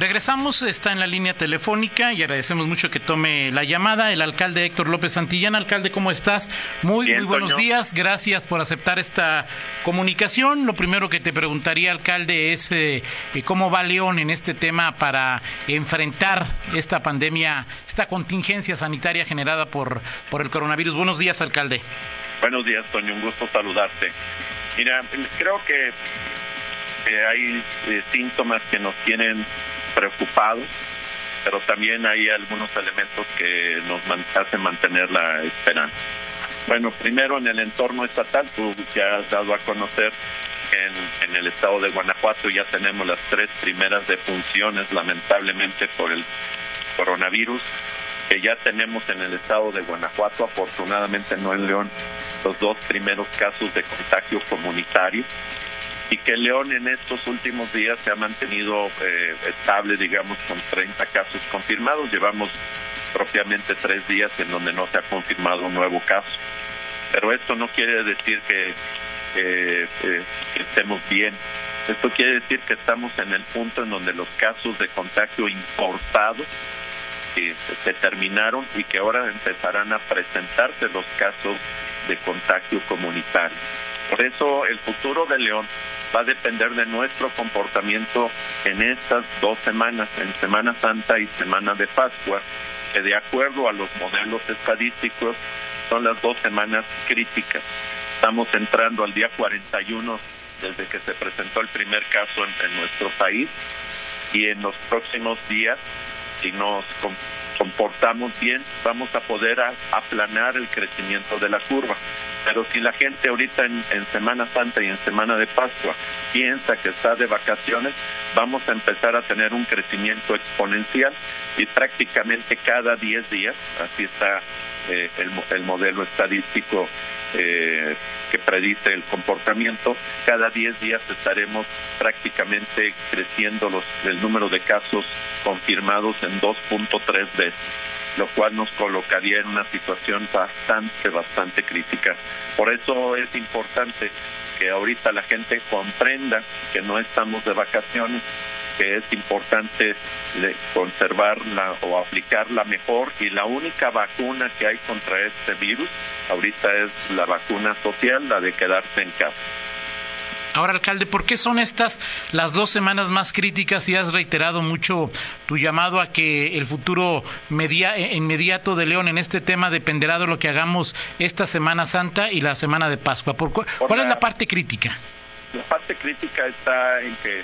Regresamos, está en la línea telefónica y agradecemos mucho que tome la llamada el alcalde Héctor López Santillán. Alcalde, ¿cómo estás? Muy, muy buenos días, gracias por aceptar esta comunicación. Lo primero que te preguntaría, alcalde, es eh, eh, cómo va León en este tema para enfrentar esta pandemia, esta contingencia sanitaria generada por, por el coronavirus. Buenos días, alcalde. Buenos días, Toño, un gusto saludarte. Mira, creo que hay eh, síntomas que nos tienen preocupados, pero también hay algunos elementos que nos hacen mantener la esperanza. Bueno, primero en el entorno estatal, tú ya has dado a conocer en, en el estado de Guanajuato ya tenemos las tres primeras defunciones, lamentablemente por el coronavirus, que ya tenemos en el estado de Guanajuato, afortunadamente no en León, los dos primeros casos de contagio comunitario y que León en estos últimos días se ha mantenido eh, estable, digamos, con 30 casos confirmados. Llevamos propiamente tres días en donde no se ha confirmado un nuevo caso. Pero esto no quiere decir que, que estemos bien. Esto quiere decir que estamos en el punto en donde los casos de contagio importados que se terminaron y que ahora empezarán a presentarse los casos de contagio comunitario. Por eso el futuro de León va a depender de nuestro comportamiento en estas dos semanas, en Semana Santa y Semana de Pascua, que de acuerdo a los modelos estadísticos son las dos semanas críticas. Estamos entrando al día 41 desde que se presentó el primer caso en, nuestro país y en los próximos días, si nos comportamos bien, vamos a poder aplanar el crecimiento de la curva. Pero si la gente ahorita en, Semana Santa y en Semana de Pascua piensa que está de vacaciones, vamos a empezar a tener un crecimiento exponencial y prácticamente cada 10 días, así está eh, el, modelo estadístico eh, que predice el comportamiento, cada 10 días estaremos prácticamente creciendo los, el número de casos confirmados en 2.3 veces lo cual nos colocaría en una situación bastante, bastante crítica. Por eso es importante que ahorita la gente comprenda que no estamos de vacaciones, que es importante conservarla o aplicar la mejor y la única vacuna que hay contra este virus ahorita es la vacuna social, la de quedarse en casa. Ahora, alcalde, ¿por qué son estas las dos semanas más críticas y has reiterado mucho tu llamado a que el futuro media, eh, inmediato de León en este tema dependerá de lo que hagamos esta Semana Santa y la Semana de Pascua? ¿Por ¿Cuál es la parte crítica? La parte crítica está en que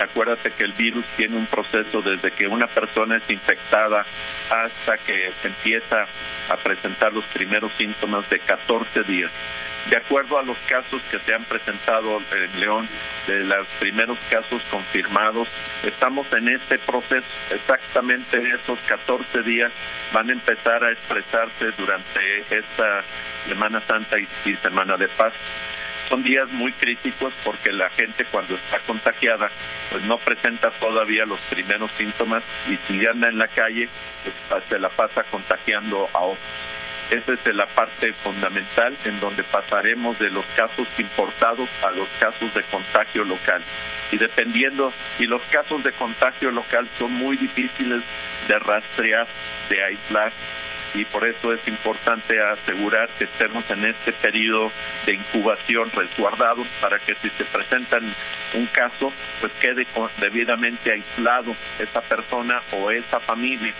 acuérdate que el virus tiene un proceso desde que una persona es infectada hasta que empieza a presentar los primeros síntomas de 14 días. De acuerdo a los casos que se han presentado en León, de los primeros casos confirmados, estamos en este proceso. Exactamente esos 14 días van a empezar a expresarse durante esta Semana Santa y, Semana de Paz son días muy críticos porque la gente cuando está contagiada pues no presenta todavía los primeros síntomas y si anda en la calle pues se la pasa contagiando a otros. Esa es la parte fundamental en donde pasaremos de los casos importados a los casos de contagio local. Y dependiendo, y los casos de contagio local son muy difíciles de rastrear, de aislar, y por eso es importante asegurar que estemos en este periodo de incubación resguardados para que si se presentan un caso, pues quede debidamente aislado esa persona o esa familia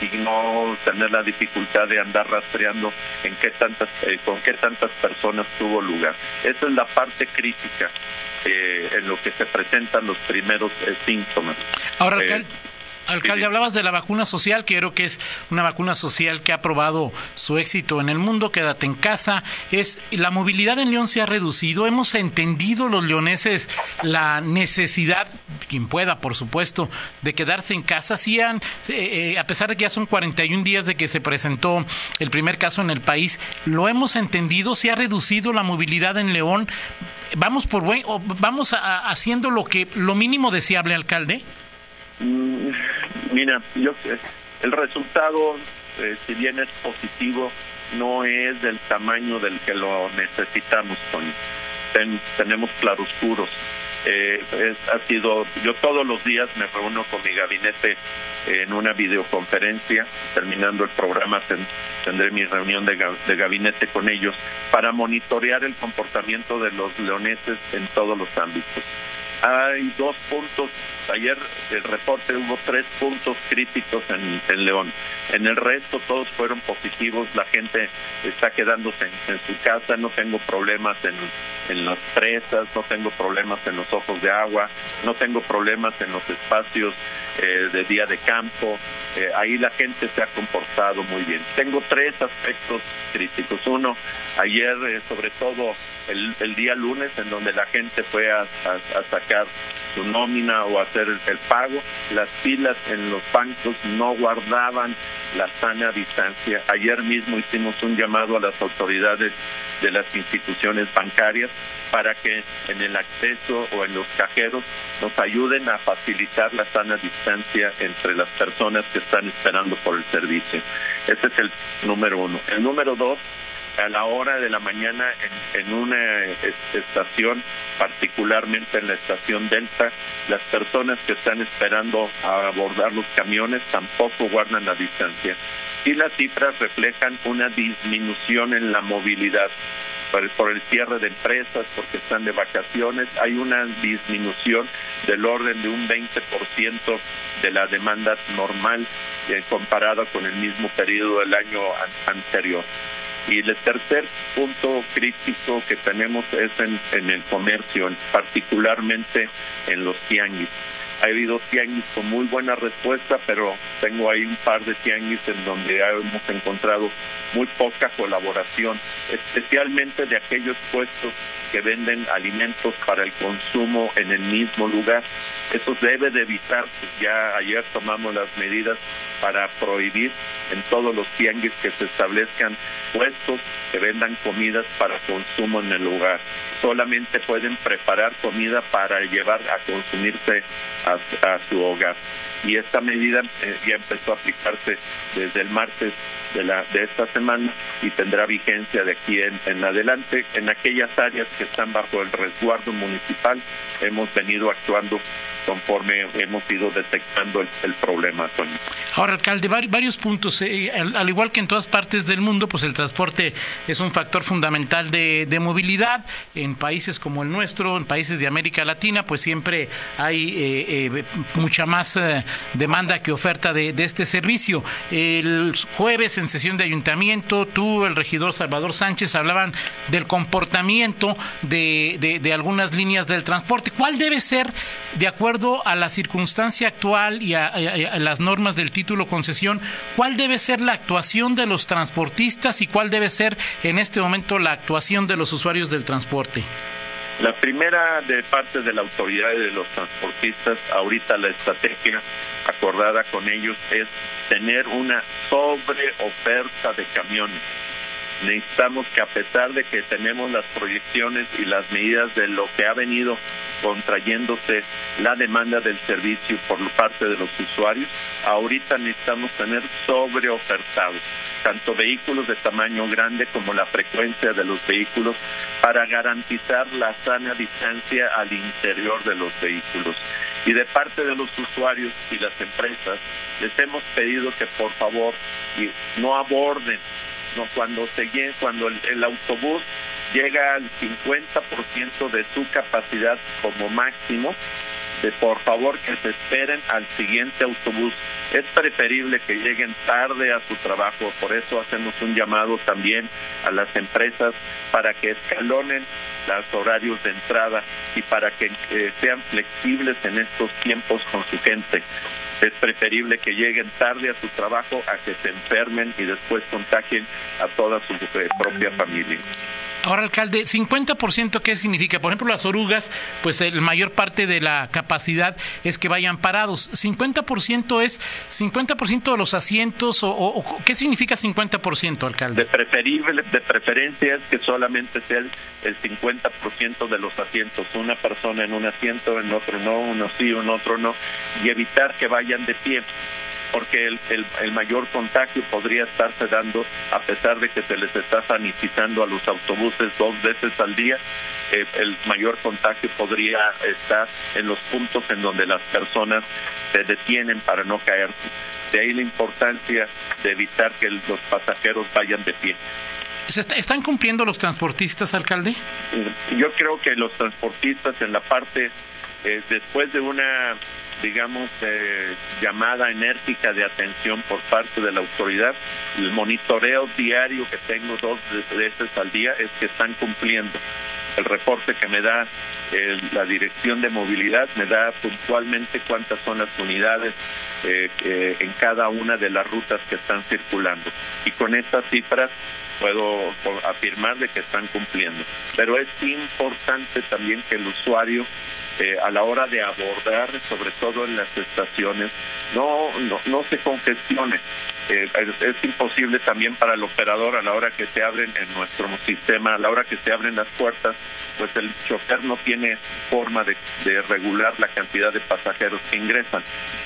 y no tener la dificultad de andar rastreando en qué tantas, eh, con qué tantas personas tuvo lugar. Esa es la parte crítica eh, en lo que se presentan los primeros eh, síntomas. Ahora, Alcalde, hablabas de la vacuna social, que creo que es una vacuna social que ha probado su éxito en el mundo, quédate en casa. Es la movilidad en León se ha reducido, hemos entendido los leoneses la necesidad, quien pueda, por supuesto, de quedarse en casa. Sí han, eh, eh, a pesar de que ya son 41 días de que se presentó el primer caso en el país, lo hemos entendido, se ha reducido la movilidad en León. Vamos por buen, vamos haciendo lo que lo mínimo deseable, alcalde. Mm, mira, yo el resultado eh, si bien es positivo, no es del tamaño del que lo necesitamos, Tony. tenemos claroscuros. Eh, ha sido, yo todos los días me reúno con mi gabinete en una videoconferencia, terminando el programa tendré mi reunión de gabinete con ellos para monitorear el comportamiento de los leoneses en todos los ámbitos. Hay dos puntos Ayer el reporte hubo tres puntos críticos en, León. En el resto todos fueron positivos. La gente está quedándose en, su casa. No tengo problemas en, en las presas, no tengo problemas en los ojos de agua, no tengo problemas en los espacios eh, de día de campo. Eh, ahí la gente se ha comportado muy bien. Tengo tres aspectos críticos. Uno, ayer eh, sobre todo el, día lunes en donde la gente fue a, a su nómina o hacer el, pago. Las filas en los bancos no guardaban la sana distancia. Ayer mismo hicimos un llamado a las autoridades de las instituciones bancarias para que en el acceso o en los cajeros nos ayuden a facilitar la sana distancia entre las personas que están esperando por el servicio. Ese es el número uno. El número dos a la hora de la mañana en, una estación, particularmente en la estación Delta, las personas que están esperando a abordar los camiones tampoco guardan la distancia. Y las cifras reflejan una disminución en la movilidad. Por, el cierre de empresas, porque están de vacaciones, hay una disminución del orden de un 20% de la demanda normal eh, comparada con el mismo periodo del año anterior. Y el tercer punto crítico que tenemos es en, el comercio, particularmente en los tianguis. Ha habido tianguis con muy buena respuesta, pero tengo ahí un par de tianguis en donde hemos encontrado muy poca colaboración, especialmente de aquellos puestos que venden alimentos para el consumo en el mismo lugar. Eso debe de evitar. Ya ayer tomamos las medidas para prohibir en todos los tianguis que se establezcan puestos que vendan comidas para consumo en el lugar. Solamente pueden preparar comida para llevar a consumirse su hogar. Y esta medida eh, ya empezó a aplicarse desde el martes de, la, de esta semana y tendrá vigencia de aquí en, en adelante. En aquellas áreas que están bajo el resguardo municipal hemos venido actuando conforme hemos ido detectando el, problema, Ahora, alcalde, varios puntos. Eh, al, igual que en todas partes del mundo, pues el transporte es un factor fundamental de, movilidad. En países como el nuestro, en países de América Latina, pues siempre hay eh, eh, mucha más demanda que oferta de, este servicio. El jueves, en sesión de ayuntamiento, tú, el regidor Salvador Sánchez, hablaban del comportamiento de, de algunas líneas del transporte. ¿Cuál debe ser, de acuerdo a la circunstancia actual y a, las normas del título concesión, ¿cuál debe ser la actuación de los transportistas y cuál debe ser en este momento la actuación de los usuarios del transporte? La primera de parte de la autoridad y de los transportistas, ahorita la estrategia acordada con ellos es tener una sobreoferta de camiones necesitamos que a pesar de que tenemos las proyecciones y las medidas de lo que ha venido contrayéndose la demanda del servicio por parte de los usuarios, ahorita necesitamos tener sobreofertados tanto vehículos de tamaño grande como la frecuencia de los vehículos para garantizar la sana distancia al interior de los vehículos. Y de parte de los usuarios y las empresas, les hemos pedido que por favor no aborden no cuando se cuando el, autobús llega al 50% de su capacidad como máximo, de por favor que se esperen al siguiente autobús. Es preferible que lleguen tarde a su trabajo, por eso hacemos un llamado también a las empresas para que escalonen los horarios de entrada y para que eh, sean flexibles en estos tiempos con su gente es preferible que lleguen tarde a su trabajo a que se enfermen y después contagien a toda su eh, propia familia. Ahora, alcalde, 50% ¿qué significa? Por ejemplo, las orugas, pues la mayor parte de la capacidad es que vayan parados. 50% es 50% de los asientos o, ¿qué significa 50%, alcalde? De preferible de preferencia es que solamente sea el, 50% de los asientos, una persona en un asiento, en otro no, uno sí, en otro no y evitar que vayan de pie porque el, el, mayor contagio podría estarse dando a pesar de que se les está sanitizando a los autobuses dos veces al día, eh, el mayor contagio podría estar en los puntos en donde las personas se detienen para no caerse. De ahí la importancia de evitar que los pasajeros vayan de pie. ¿Están cumpliendo los transportistas, alcalde? Yo creo que los transportistas en la parte, eh, después de una digamos, eh, llamada enérgica de atención por parte de la autoridad. El monitoreo diario que tengo dos veces al día es que están cumpliendo. El reporte que me da eh, la Dirección de Movilidad me da puntualmente cuántas son las unidades eh, en cada una de las rutas que están circulando. Y con estas cifras puedo afirmar de que están cumpliendo. Pero es importante también que el usuario eh, a la hora de abordar, sobre todo en las estaciones, no, no, no se congestione. Eh, es, imposible también para el operador a la hora que se abren en nuestro sistema, a la hora que se abren las puertas, pues el chofer no tiene forma de, regular la cantidad de pasajeros que ingresan.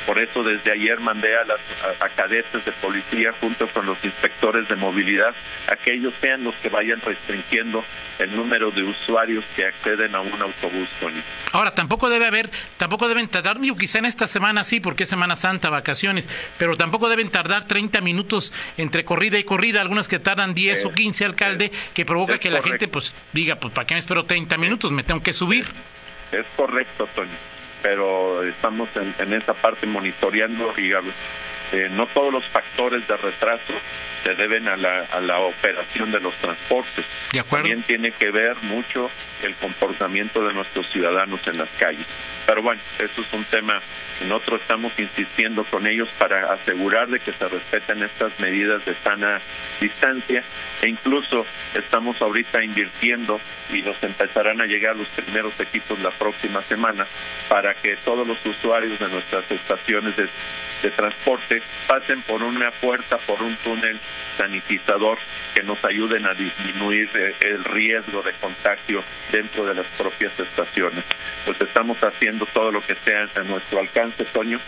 Por eso desde ayer mandé a, las, a, cadetes de policía junto con los inspectores de movilidad a que ellos sean los que vayan restringiendo el número de usuarios que acceden a un autobús, Ahora, tampoco debe haber, tampoco deben tardar, digo, quizá en esta semana sí, porque es Semana Santa, vacaciones, pero tampoco deben tardar 30 minutos entre corrida y corrida, algunas que tardan 10 o 15, alcalde, que provoca que la gente pues diga, pues ¿para qué me espero 30 minutos? Me tengo que subir. Es, correcto, Tony, pero estamos en, en esa parte monitoreando, digamos, eh, no todos los factores de retraso se deben a la, a la operación de los transportes. También tiene que ver mucho el comportamiento de nuestros ciudadanos en las calles. Pero bueno, eso es un tema nosotros estamos insistiendo con ellos para asegurar de que se respeten estas medidas de sana distancia e incluso estamos ahorita invirtiendo y nos empezarán a llegar los primeros equipos la próxima semana para que todos los usuarios de nuestras estaciones de, transporte pasen por una puerta, por un túnel sanitizador que nos ayuden a disminuir eh, el riesgo de contagio dentro de las propias estaciones. Pues estamos haciendo todo lo que sea a nuestro alcance Toño,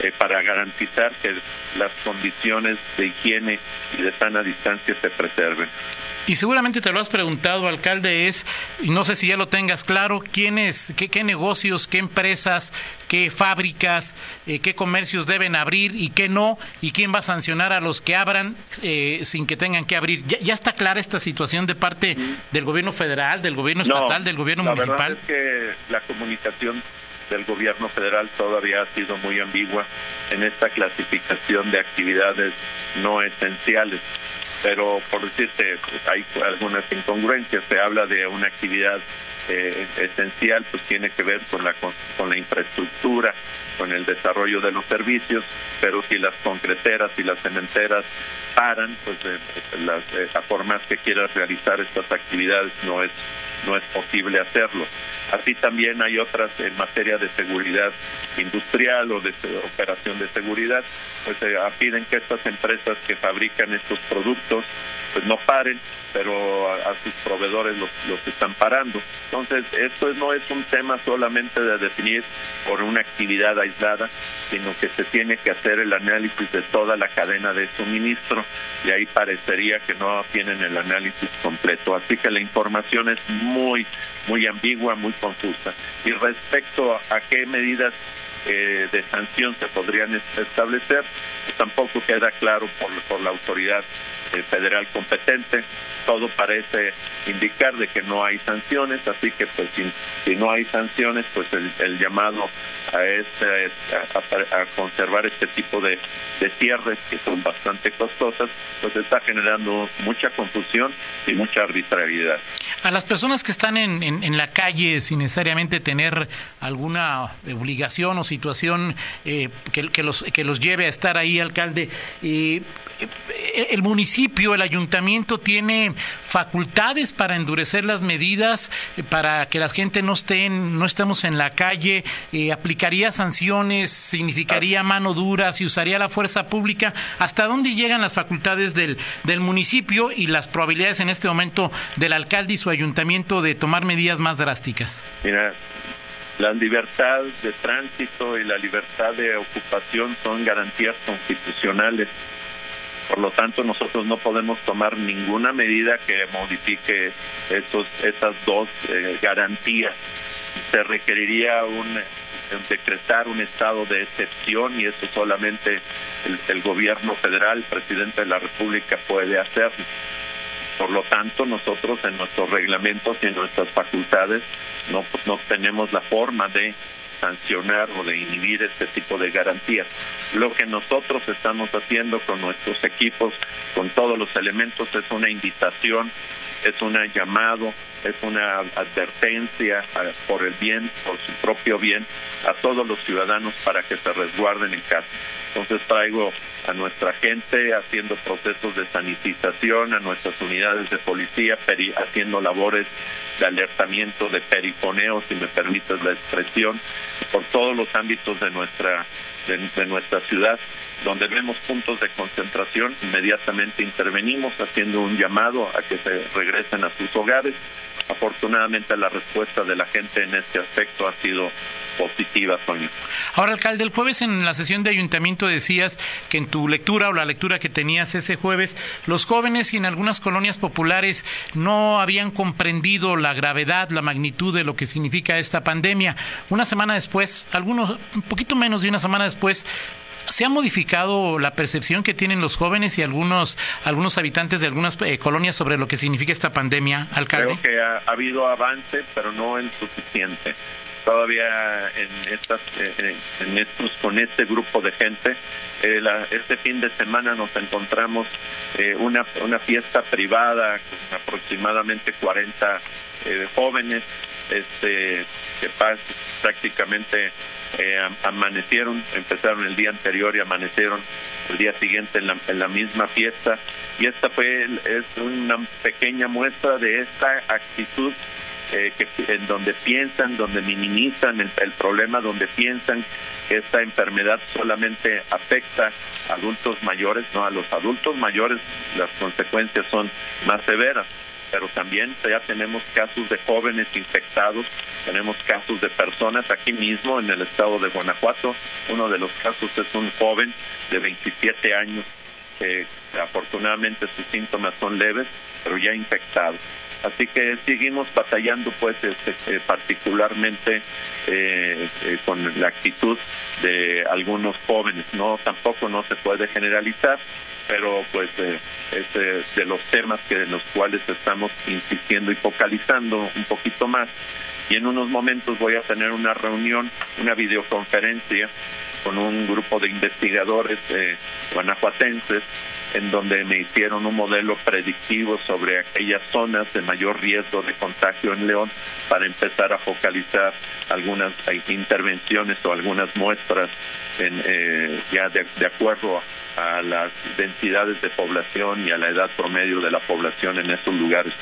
eh, para garantizar que las condiciones de higiene y de sana distancia se preserven. Y seguramente te lo has preguntado, alcalde, es, no sé si ya lo tengas claro, quiénes, qué, qué negocios, qué empresas, qué fábricas, eh, qué comercios deben abrir y qué no, y quién va a sancionar a los que abran eh, sin que tengan que abrir. ¿Ya, está clara esta situación de parte del gobierno federal, del gobierno estatal, del gobierno la municipal? Verdad es que la comunicación del gobierno federal todavía ha sido muy ambigua en esta clasificación de actividades no esenciales. Pero por decirte, hay algunas incongruencias. Se habla de una actividad eh, esencial, pues tiene que ver con la, con la infraestructura, con el desarrollo de los servicios, pero si las concreteras y las cementeras paran, pues eh, las, eh, por más que quieras realizar estas actividades no es no es posible hacerlo. Así también hay otras en materia de seguridad industrial o de operación de seguridad, pues se piden que estas empresas que fabrican estos productos pues no paren, pero a, sus proveedores los, los, están parando. Entonces, esto no es un tema solamente de definir por una actividad aislada, sino que se tiene que hacer el análisis de toda la cadena de suministro y ahí parecería que no tienen el análisis completo. Así que la información es muy, muy ambigua, muy confusa. Y respecto a, qué medidas eh, de sanción se podrían establecer, tampoco queda claro por, por la autoridad eh, federal competente. Todo parece indicar de que no hay sanciones, así que pues si, no hay sanciones, pues el, llamado a, este, a, conservar este tipo de, de cierres que son bastante costosas, pues está generando mucha confusión y mucha arbitrariedad. A las personas que están en, en, la calle sin necesariamente tener alguna obligación o situación eh, que, que, los, que los lleve a estar ahí, alcalde, eh, el municipio, el ayuntamiento tiene facultades para endurecer las medidas, eh, para que la gente no esté, no estemos en la calle, eh, aplicaría sanciones, significaría mano dura, si usaría la fuerza pública. ¿Hasta dónde llegan las facultades del, del municipio y las probabilidades en este momento del alcalde y su ayuntamiento de tomar medidas más drásticas? Mira, La libertad de tránsito y la libertad de ocupación son garantías constitucionales. Por lo tanto, nosotros no podemos tomar ninguna medida que modifique esos, esas dos eh, garantías. Se requeriría un decretar un estado de excepción y eso solamente el, el gobierno federal, el presidente de la República puede hacerlo. Por lo tanto, nosotros en nuestros reglamentos y en nuestras facultades no, no tenemos la forma de sancionar o de inhibir este tipo de garantías. Lo que nosotros estamos haciendo con nuestros equipos, con todos los elementos, es una invitación, es un llamado, es una advertencia por el bien, por su propio bien, a todos los ciudadanos para que se resguarden en casa. Entonces traigo a nuestra gente haciendo procesos de sanitización, a nuestras unidades de policía haciendo labores de alertamiento, de perifoneo, si me permites la expresión, por todos los ámbitos de nuestra de, nuestra ciudad donde vemos puntos de concentración, inmediatamente intervenimos haciendo un llamado a que se regresen a sus hogares. Afortunadamente la respuesta de la gente en este aspecto ha sido positiva, Sonia. Ahora, alcalde, el jueves en la sesión de ayuntamiento decías que en tu lectura o la lectura que tenías ese jueves, los jóvenes y en algunas colonias populares no habían comprendido la gravedad, la magnitud de lo que significa esta pandemia. Una semana después, algunos, un poquito menos de una semana después, ¿Se ha modificado la percepción que tienen los jóvenes y algunos algunos habitantes de algunas eh, colonias sobre lo que significa esta pandemia, alcalde? Creo que ha, habido avance, pero no el suficiente todavía en estas eh, en estos con este grupo de gente eh, este fin de semana nos encontramos eh, una una fiesta privada con aproximadamente 40 jóvenes este que prácticamente amanecieron empezaron el día anterior y amanecieron el día siguiente en la, en la misma fiesta. Y esta fue es una pequeña muestra de esta actitud eh, que, en donde piensan, donde minimizan el, el, problema, donde piensan que esta enfermedad solamente afecta a adultos mayores, no a los adultos mayores las consecuencias son más severas pero también ya tenemos casos de jóvenes infectados, tenemos casos de personas aquí mismo en el estado de Guanajuato. Uno de los casos es un joven de 27 años que afortunadamente sus síntomas son leves, pero ya infectado. Así que seguimos batallando, pues, este, eh, particularmente eh, eh, con la actitud de algunos jóvenes. No, tampoco no se puede generalizar, pero pues es de los temas que en los cuales estamos insistiendo y focalizando un poquito más. Y en unos momentos voy a tener una reunión, una videoconferencia con un grupo de investigadores guanajuatenses en donde me hicieron un modelo predictivo sobre aquellas zonas de mayor riesgo de contagio en León para empezar a focalizar algunas intervenciones o algunas muestras en, eh, ya de, de acuerdo a las densidades de población y a la edad promedio de la población en esos lugares,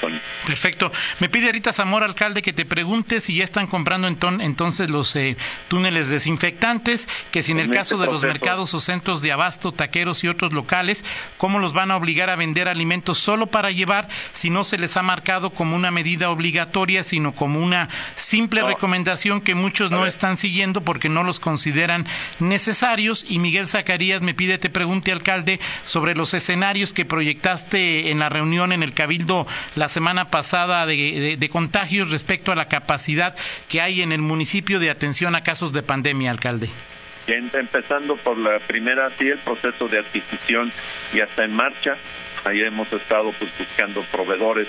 Perfecto. Me pide ahorita Zamora, alcalde, que te pregunte si ya están comprando entonces los eh, túneles desinfectantes, que si en el caso de los mercados o centros de abasto, taqueros y otros locales, ¿cómo los van a obligar a vender alimentos solo para llevar si no se les ha marcado como una medida obligatoria, sino como una simple recomendación que muchos no están siguiendo porque no los consideran necesarios? Y Miguel Zacarías me pide, te pregunte, alcalde, sobre los escenarios que proyectaste en la reunión en el Cabildo la semana pasada de, contagios respecto a la capacidad que hay en el municipio de atención a casos de pandemia, alcalde. Empezando por la primera, sí, el proceso de adquisición ya está en marcha. Ahí hemos estado pues, buscando proveedores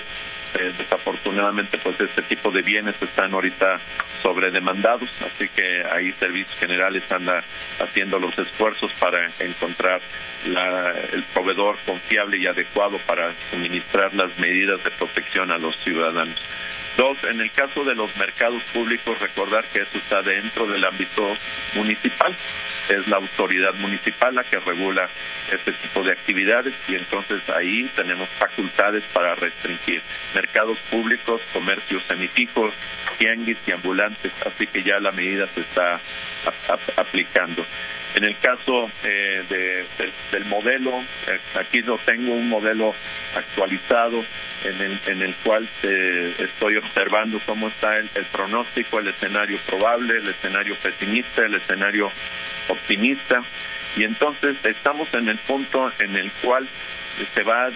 eh, desafortunadamente pues este tipo de bienes están ahorita sobredemandados, así que ahí Servicios Generales anda haciendo los esfuerzos para encontrar la, el proveedor confiable y adecuado para suministrar las medidas de protección a los ciudadanos. Dos, en el caso de los mercados públicos, recordar que eso está dentro del ámbito municipal. Es la autoridad municipal la que regula este tipo de actividades y entonces ahí tenemos facultades para restringir mercados públicos, comercios semifijos, tianguis y ambulantes, así que ya la medida se está aplicando. En el caso eh, del modelo, eh, aquí lo tengo un modelo actualizado en el, en el cual estoy observando cómo está el, pronóstico, el escenario probable, el escenario pesimista, el escenario optimista. Y entonces estamos en el punto en el cual se va a,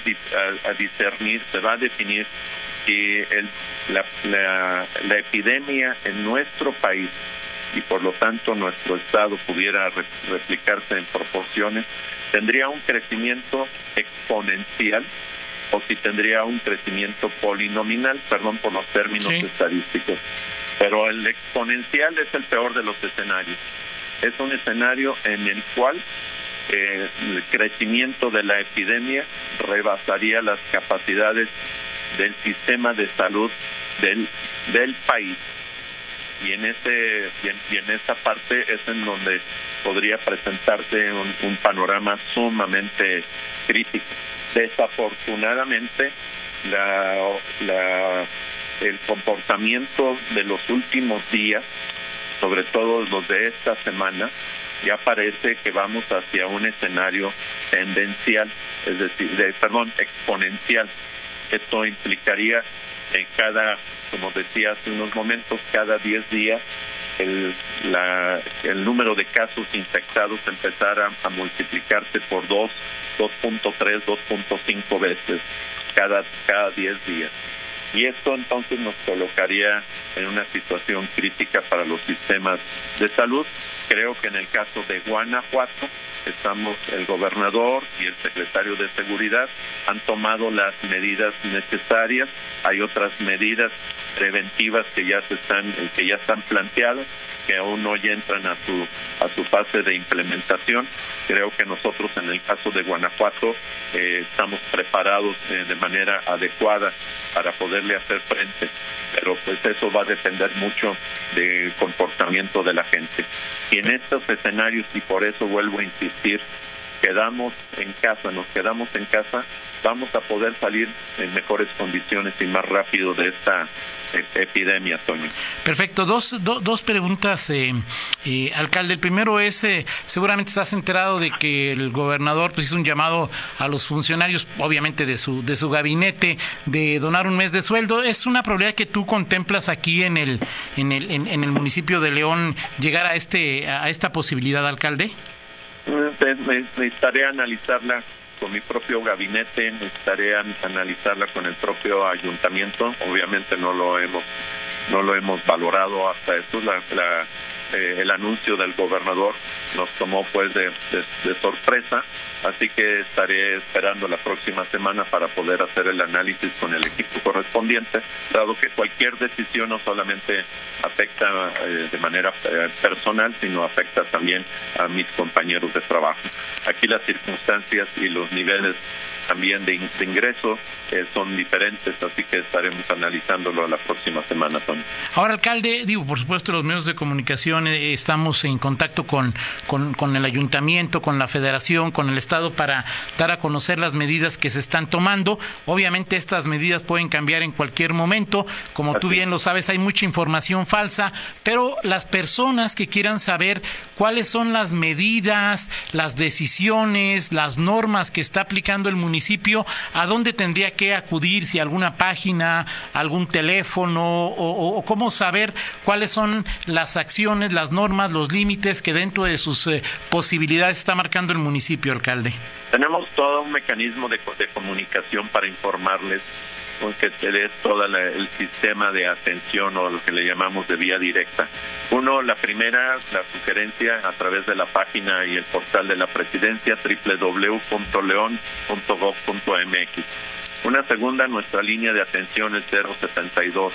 discernir, se va a definir si el, la, la epidemia en nuestro país y por lo tanto nuestro Estado pudiera replicarse en proporciones, tendría un crecimiento exponencial o si tendría un crecimiento polinominal, perdón por los términos estadísticos. Pero el exponencial es el peor de los escenarios. Es un escenario en el cual eh, el crecimiento de la epidemia rebasaría las capacidades del sistema de salud del, del país y en ese y en, esa parte es en donde podría presentarse un, panorama sumamente crítico. Desafortunadamente, la, el comportamiento de los últimos días, sobre todo los de esta semana, ya parece que vamos hacia un escenario tendencial, es decir, de, perdón, exponencial. Esto implicaría en cada como decía hace unos momentos, cada 10 días el, la, el número de casos infectados empezara a multiplicarse por 2, 2.3, 2.5 veces cada, cada 10 días. Y esto entonces nos colocaría en una situación crítica para los sistemas de salud. Creo que en el caso de Guanajuato, estamos el gobernador y el secretario de seguridad han tomado las medidas necesarias hay otras medidas preventivas que ya se están que ya están planteadas que aún no entran a su a su fase de implementación creo que nosotros en el caso de Guanajuato eh, estamos preparados eh, de manera adecuada para poderle hacer frente pero pues eso va a depender mucho del comportamiento de la gente. Y en estos escenarios y por eso vuelvo a insistir quedamos en casa, nos quedamos en casa, vamos a poder salir en mejores condiciones y más rápido de esta eh, epidemia, Toño. Perfecto. Dos, dos preguntas, eh, eh, alcalde. El primero es, seguramente estás enterado de que el gobernador pues, hizo un llamado a los funcionarios, obviamente de su, de su gabinete, de donar un mes de sueldo. ¿Es una probabilidad que tú contemplas aquí en el, en el, en el municipio de León llegar a, este, a esta posibilidad, alcalde? Necesitaré analizarla con mi propio gabinete, necesitaré analizarla con el propio ayuntamiento. Obviamente no lo hemos no lo hemos valorado hasta eso. La, eh, el anuncio del gobernador nos tomó pues de, de, sorpresa, así que estaré esperando la próxima semana para poder hacer el análisis con el equipo correspondiente, dado que cualquier decisión no solamente afecta eh, de manera eh, personal, sino afecta también a mis compañeros de trabajo. Aquí las circunstancias y los niveles también de, ingresos son diferentes, así que estaremos analizándolo la próxima semana, Tony. Ahora, alcalde, digo, por supuesto, los medios de comunicación eh, estamos en contacto con, con, el ayuntamiento, con la federación, con el Estado para dar a conocer las medidas que se están tomando. Obviamente, estas medidas pueden cambiar en cualquier momento. Como tú bien lo sabes, hay mucha información falsa, pero las personas que quieran saber cuáles son las medidas, las decisiones, las normas que está aplicando el municipio, ¿a dónde tendría que acudir? Si alguna página, algún teléfono o, cómo saber cuáles son las acciones, las normas, los límites que dentro de sus eh, posibilidades está marcando el municipio, alcalde. Tenemos todo un mecanismo de, de comunicación para informarles que es todo el sistema de atención o lo que le llamamos de vía directa. Uno, la primera, la sugerencia a través de la página y el portal de la presidencia www.leon.gov.mx. Una segunda, nuestra línea de atención es 072.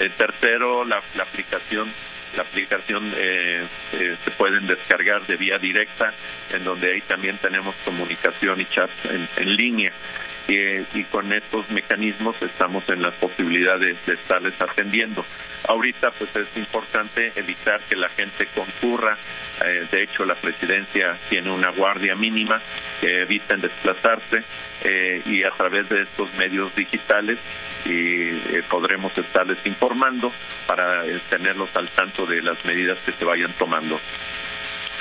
El tercero, la, aplicación la aplicación eh, eh, se pueden descargar de vía directa, en donde ahí también tenemos comunicación y chat en línea y con estos mecanismos estamos en las posibilidades de estarles atendiendo. Ahorita pues es importante evitar que la gente concurra, eh, de hecho la presidencia tiene una guardia mínima que eviten desplazarse eh, y a través de estos medios digitales eh, podremos estarles informando para tenerlos al tanto de las medidas que se vayan tomando.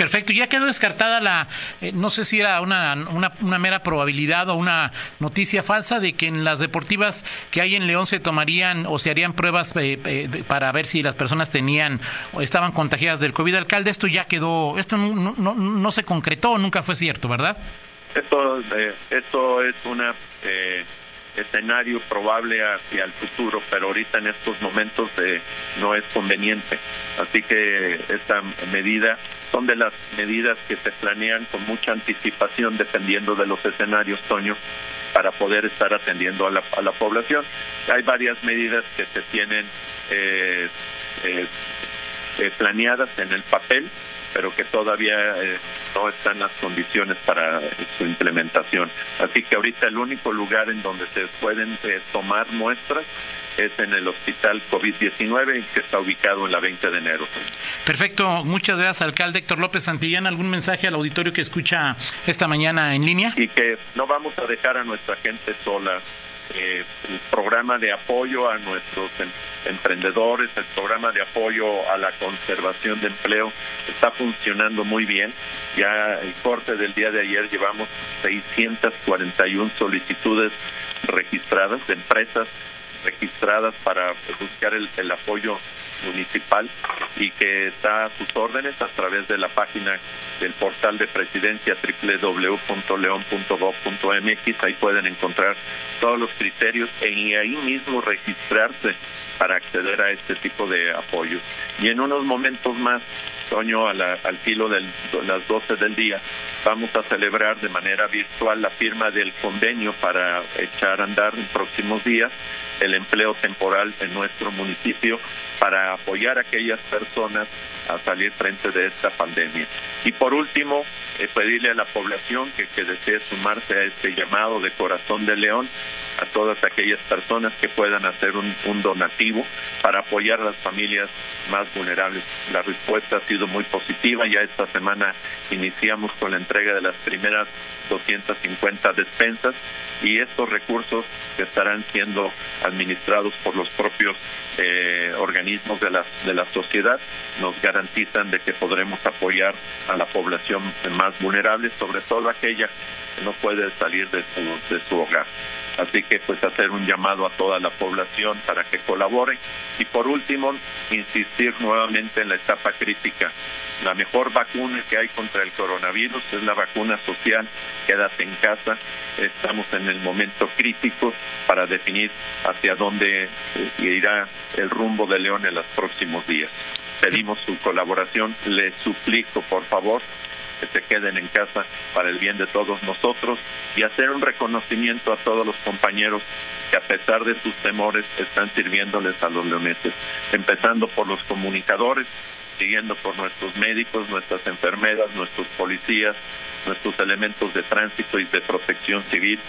Perfecto, ya quedó descartada la, eh, no sé si era una, una, mera probabilidad o una noticia falsa de que en las deportivas que hay en León se tomarían o se harían pruebas eh, eh, para ver si las personas tenían o estaban contagiadas del COVID. Alcalde, esto ya quedó, esto no, no, no se concretó, nunca fue cierto, ¿verdad? Esto, esto es una escenario probable hacia el futuro, pero ahorita en estos momentos eh, no es conveniente. Así que esta medida son de las medidas que se planean con mucha anticipación dependiendo de los escenarios, Toño, para poder estar atendiendo a la, a la población. Hay varias medidas que se tienen eh, eh, planeadas en el papel pero que todavía eh, no están las condiciones para su implementación. Así que ahorita el único lugar en donde se pueden eh, tomar muestras es en el hospital COVID-19 que está ubicado en la 20 de enero. Perfecto, muchas gracias, alcalde Héctor López Santillán. ¿Algún mensaje al auditorio que escucha esta mañana en línea? Y que no vamos a dejar a nuestra gente sola eh, el programa de apoyo a nuestros em, emprendedores, el programa de apoyo a la conservación de empleo está funcionando muy bien. Ya el corte del día de ayer llevamos 641 solicitudes registradas de empresas registradas para buscar el, apoyo municipal y que está a sus órdenes a través de la página del portal de presidencia www.leon.gov.mx. Ahí pueden encontrar todos los criterios y ahí mismo registrarse para acceder a este tipo de apoyos. Y en unos momentos más, Toño, al filo de las 12 del día, vamos a celebrar de manera virtual la firma del convenio para echar a andar en próximos días el empleo temporal en nuestro municipio para apoyar a aquellas personas a salir frente de esta pandemia. Y por último, eh, pedirle a la población que, desee sumarse a este llamado de Corazón de León a todas aquellas personas que puedan hacer un, un, donativo para apoyar a las familias más vulnerables. La respuesta ha sido muy positiva. Ya esta semana iniciamos con la entrega de las primeras 250 despensas y estos recursos estarán siendo administrados por los propios eh, organismos de la, de la sociedad nos garantizan de que podremos apoyar a la población más vulnerable, sobre todo aquella que no puede salir de su, de su hogar. Así que pues hacer un llamado a toda la población para que colaboren y por último insistir nuevamente en la etapa crítica. La mejor vacuna que hay contra el coronavirus es la vacuna social. Quédate en casa. Estamos en el momento crítico para definir hacia dónde eh, irá el rumbo de León en los próximos días. Pedimos su colaboración. Les suplico, por favor, que se queden en casa para el bien de todos nosotros y hacer un reconocimiento a todos los compañeros que a pesar de sus temores están sirviéndoles a los leoneses, empezando por los comunicadores, siguiendo por nuestros médicos, nuestras enfermeras, nuestros policías, nuestros elementos de tránsito y de protección civil,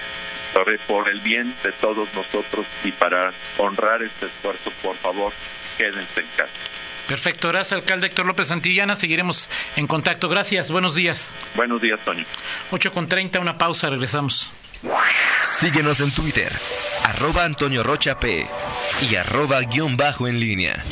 por el bien de todos nosotros y para honrar este esfuerzo, por favor, quédense en casa. Perfecto, gracias alcalde Héctor López Santillana, seguiremos en contacto. Gracias, buenos días. Buenos días, Toño. 8 con 30, una pausa, regresamos. Síguenos en Twitter, arroba Antonio Rocha P y arroba guion bajo en línea.